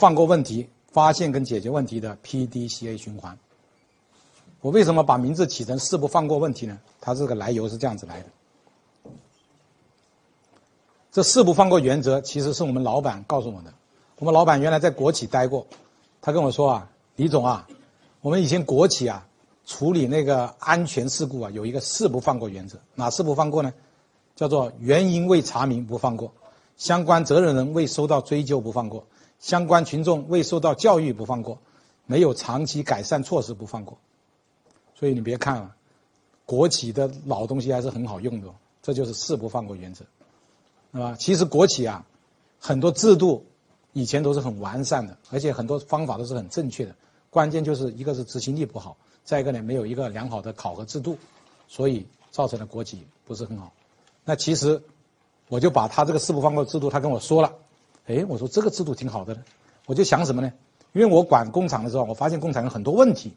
放过问题、发现跟解决问题的 PDCA 循环。我为什么把名字起成“四不放过问题”呢？它这个来由是这样子来的。这四不放过原则其实是我们老板告诉我的。我们老板原来在国企待过，他跟我说啊，李总啊，我们以前国企啊处理那个安全事故啊有一个四不放过原则，哪四不放过呢？叫做原因未查明不放过，相关责任人未收到追究不放过，相关群众未受到教育不放过，没有长期改善措施不放过。所以你别看了，国企的老东西还是很好用的，这就是四不放过原则。是吧？其实国企啊，很多制度以前都是很完善的，而且很多方法都是很正确的。关键就是一个是执行力不好，再一个呢没有一个良好的考核制度，所以造成了国企不是很好。那其实我就把他这个四不放过制度，他跟我说了，哎，我说这个制度挺好的呢。我就想什么呢？因为我管工厂的时候，我发现工厂有很多问题，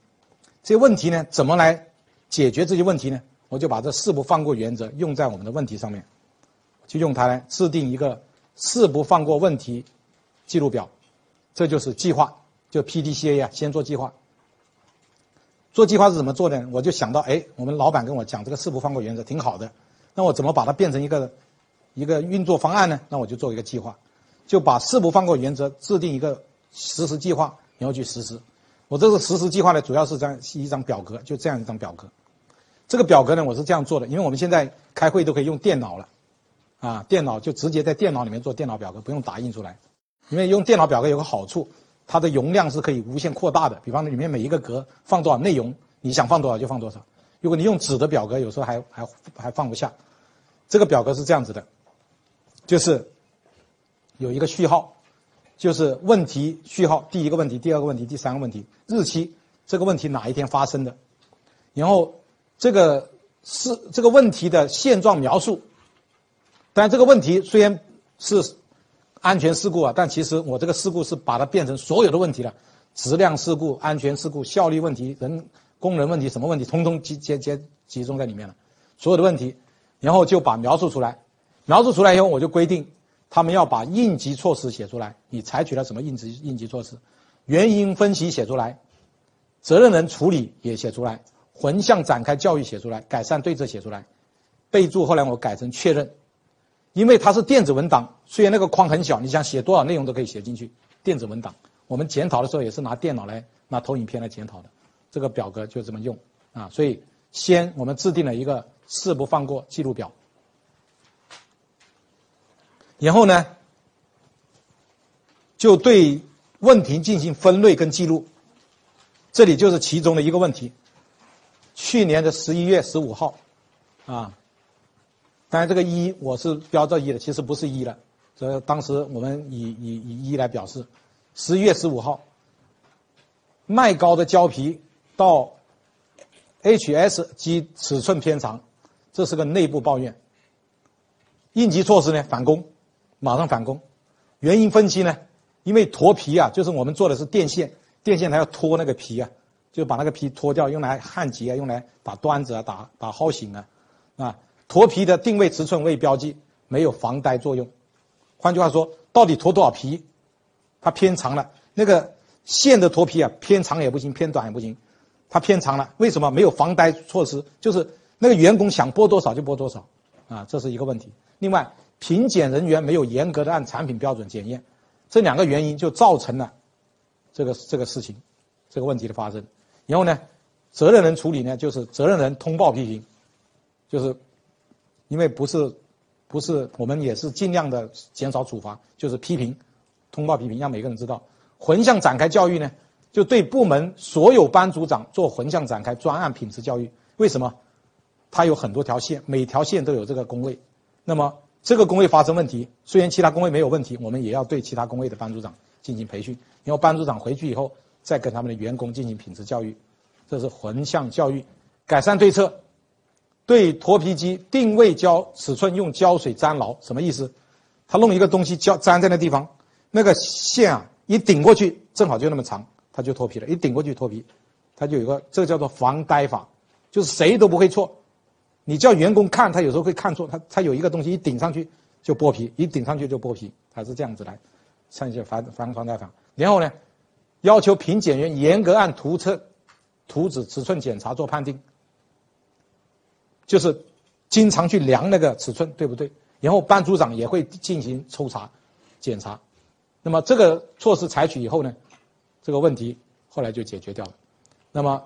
这些问题呢怎么来解决这些问题呢？我就把这四不放过原则用在我们的问题上面。就用它来制定一个四不放过问题记录表，这就是计划，就 PDCA 啊，先做计划。做计划是怎么做的？我就想到，哎，我们老板跟我讲这个四不放过原则挺好的，那我怎么把它变成一个一个运作方案呢？那我就做一个计划，就把四不放过原则制定一个实施计划，然后去实施。我这个实施计划呢，主要是这样一张表格，就这样一张表格。这个表格呢，我是这样做的，因为我们现在开会都可以用电脑了。啊，电脑就直接在电脑里面做电脑表格，不用打印出来。因为用电脑表格有个好处，它的容量是可以无限扩大的。比方说里面每一个格放多少内容，你想放多少就放多少。如果你用纸的表格，有时候还还还放不下。这个表格是这样子的，就是有一个序号，就是问题序号，第一个问题，第二个问题，第三个问题，日期，这个问题哪一天发生的，然后这个是这个问题的现状描述。但这个问题虽然是安全事故啊，但其实我这个事故是把它变成所有的问题了，质量事故、安全事故、效率问题、人工人问题，什么问题，通通集集集集中在里面了，所有的问题，然后就把描述出来，描述出来以后，我就规定他们要把应急措施写出来，你采取了什么应急应急措施，原因分析写出来，责任人处理也写出来，横向展开教育写出来，改善对策写出来，备注后来我改成确认。因为它是电子文档，虽然那个框很小，你想写多少内容都可以写进去。电子文档，我们检讨的时候也是拿电脑来拿投影片来检讨的。这个表格就这么用啊，所以先我们制定了一个誓不放过记录表，然后呢，就对问题进行分类跟记录。这里就是其中的一个问题。去年的十一月十五号，啊。当然，这个一我是标这一的，其实不是一了。这当时我们以以以一来表示。十一月十五号，麦高的胶皮到 HS 及尺寸偏长，这是个内部抱怨。应急措施呢？返工，马上返工。原因分析呢？因为脱皮啊，就是我们做的是电线，电线它要脱那个皮啊，就把那个皮脱掉，用来焊接啊，用来打端子啊，打打蒿型啊，啊。脱皮的定位尺寸未标记，没有防呆作用。换句话说，到底脱多少皮？它偏长了。那个线的脱皮啊，偏长也不行，偏短也不行，它偏长了。为什么没有防呆措施？就是那个员工想剥多少就剥多少，啊，这是一个问题。另外，品检人员没有严格的按产品标准检验，这两个原因就造成了这个这个事情，这个问题的发生。然后呢，责任人处理呢，就是责任人通报批评，就是。因为不是，不是我们也是尽量的减少处罚，就是批评，通报批评，让每个人知道。横向展开教育呢，就对部门所有班组长做横向展开专案品质教育。为什么？它有很多条线，每条线都有这个工位。那么这个工位发生问题，虽然其他工位没有问题，我们也要对其他工位的班组长进行培训。然后班组长回去以后，再跟他们的员工进行品质教育，这是横向教育，改善对策。对脱皮机定位胶尺寸用胶水粘牢，什么意思？他弄一个东西胶粘在那地方，那个线啊一顶过去，正好就那么长，它就脱皮了。一顶过去脱皮，它就有个这个叫做防呆法，就是谁都不会错。你叫员工看，他有时候会看错，他他有一个东西一顶上去就剥皮，一顶上去就剥皮，他是这样子来，上一些防防防呆法。然后呢，要求评检员严格按图册、图纸尺寸检查做判定，就是经常去量那个尺寸对不对？然后班组长也会进行抽查、检查。那么这个措施采取以后呢，这个问题后来就解决掉了。那么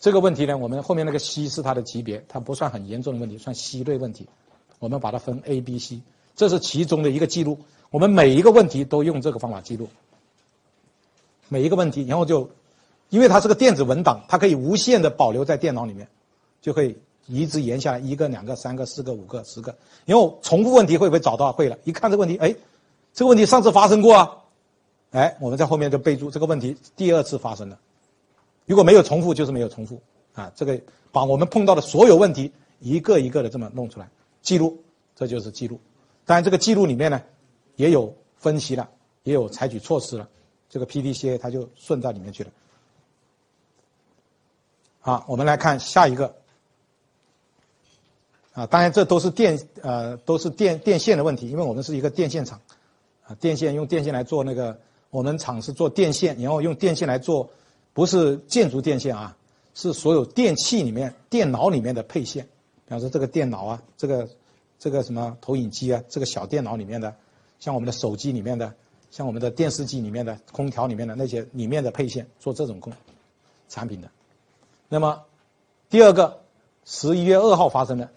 这个问题呢，我们后面那个 C 是它的级别，它不算很严重的问题，算 C 类问题。我们把它分 A、B、C，这是其中的一个记录。我们每一个问题都用这个方法记录，每一个问题，然后就，因为它是个电子文档，它可以无限的保留在电脑里面，就可以一直延下来一个、两个、三个、四个、五个、十个。然后重复问题会不会找到？会了，一看这个问题，哎，这个问题上次发生过啊，哎，我们在后面就备注这个问题第二次发生了。如果没有重复，就是没有重复啊。这个把我们碰到的所有问题一个一个的这么弄出来。记录，这就是记录。当然，这个记录里面呢，也有分析了，也有采取措施了。这个 PDCA 它就顺到里面去了。好，我们来看下一个。啊，当然这都是电呃都是电电线的问题，因为我们是一个电线厂，啊，电线用电线来做那个，我们厂是做电线，然后用电线来做，不是建筑电线啊，是所有电器里面、电脑里面的配线。比方说这个电脑啊，这个。这个什么投影机啊，这个小电脑里面的，像我们的手机里面的，像我们的电视机里面的，空调里面的那些里面的配线，做这种工产品的。那么第二个，十一月二号发生的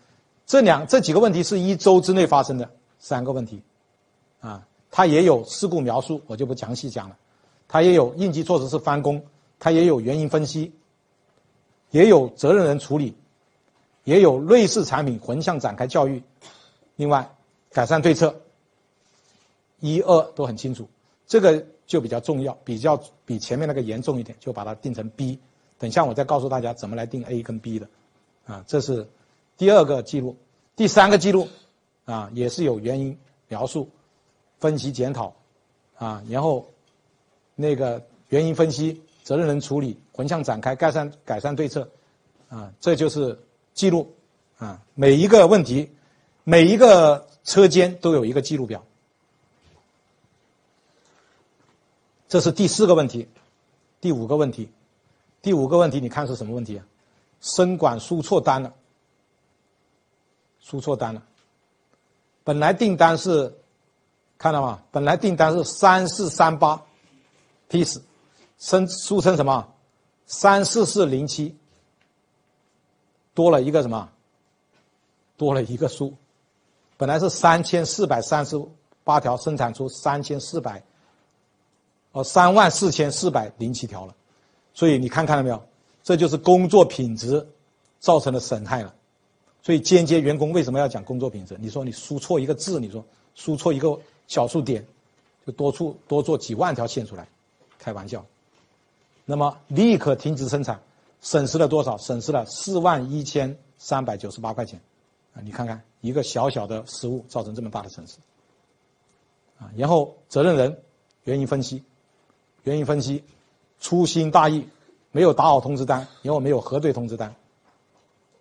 这两这几个问题是一周之内发生的三个问题，啊，它也有事故描述，我就不详细讲了。它也有应急措施是翻工，它也有原因分析，也有责任人处理。也有类似产品横向展开教育，另外改善对策，一二都很清楚，这个就比较重要，比较比前面那个严重一点，就把它定成 B。等下我再告诉大家怎么来定 A 跟 B 的，啊，这是第二个记录，第三个记录，啊，也是有原因描述、分析检讨，啊，然后那个原因分析、责任人处理、横向展开改善改善对策，啊，这就是。记录，啊，每一个问题，每一个车间都有一个记录表。这是第四个问题，第五个问题，第五个问题，你看是什么问题啊？生管输错单了，输错单了。本来订单是，看到吗？本来订单是三四三八，piece，生俗称什么？三四四零七。多了一个什么？多了一个数，本来是三千四百三十八条，生产出三千四百，哦，三万四千四百零七条了。所以你看看到没有？这就是工作品质造成的损害了。所以间接员工为什么要讲工作品质？你说你输错一个字，你说输错一个小数点，就多出多做几万条线出来，开玩笑。那么立刻停止生产。损失了多少？损失了四万一千三百九十八块钱，啊，你看看一个小小的失误造成这么大的损失，啊，然后责任人原因分析，原因分析，粗心大意，没有打好通知单，然后没有核对通知单，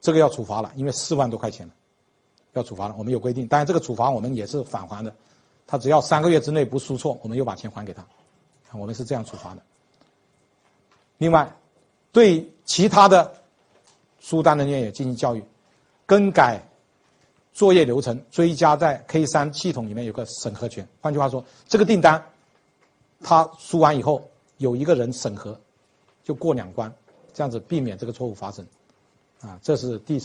这个要处罚了，因为四万多块钱要处罚了。我们有规定，当然这个处罚我们也是返还的，他只要三个月之内不输错，我们又把钱还给他，我们是这样处罚的。另外。对其他的输单人员也进行教育，更改作业流程，追加在 K 三系统里面有个审核权。换句话说，这个订单他输完以后有一个人审核，就过两关，这样子避免这个错误发生。啊，这是第。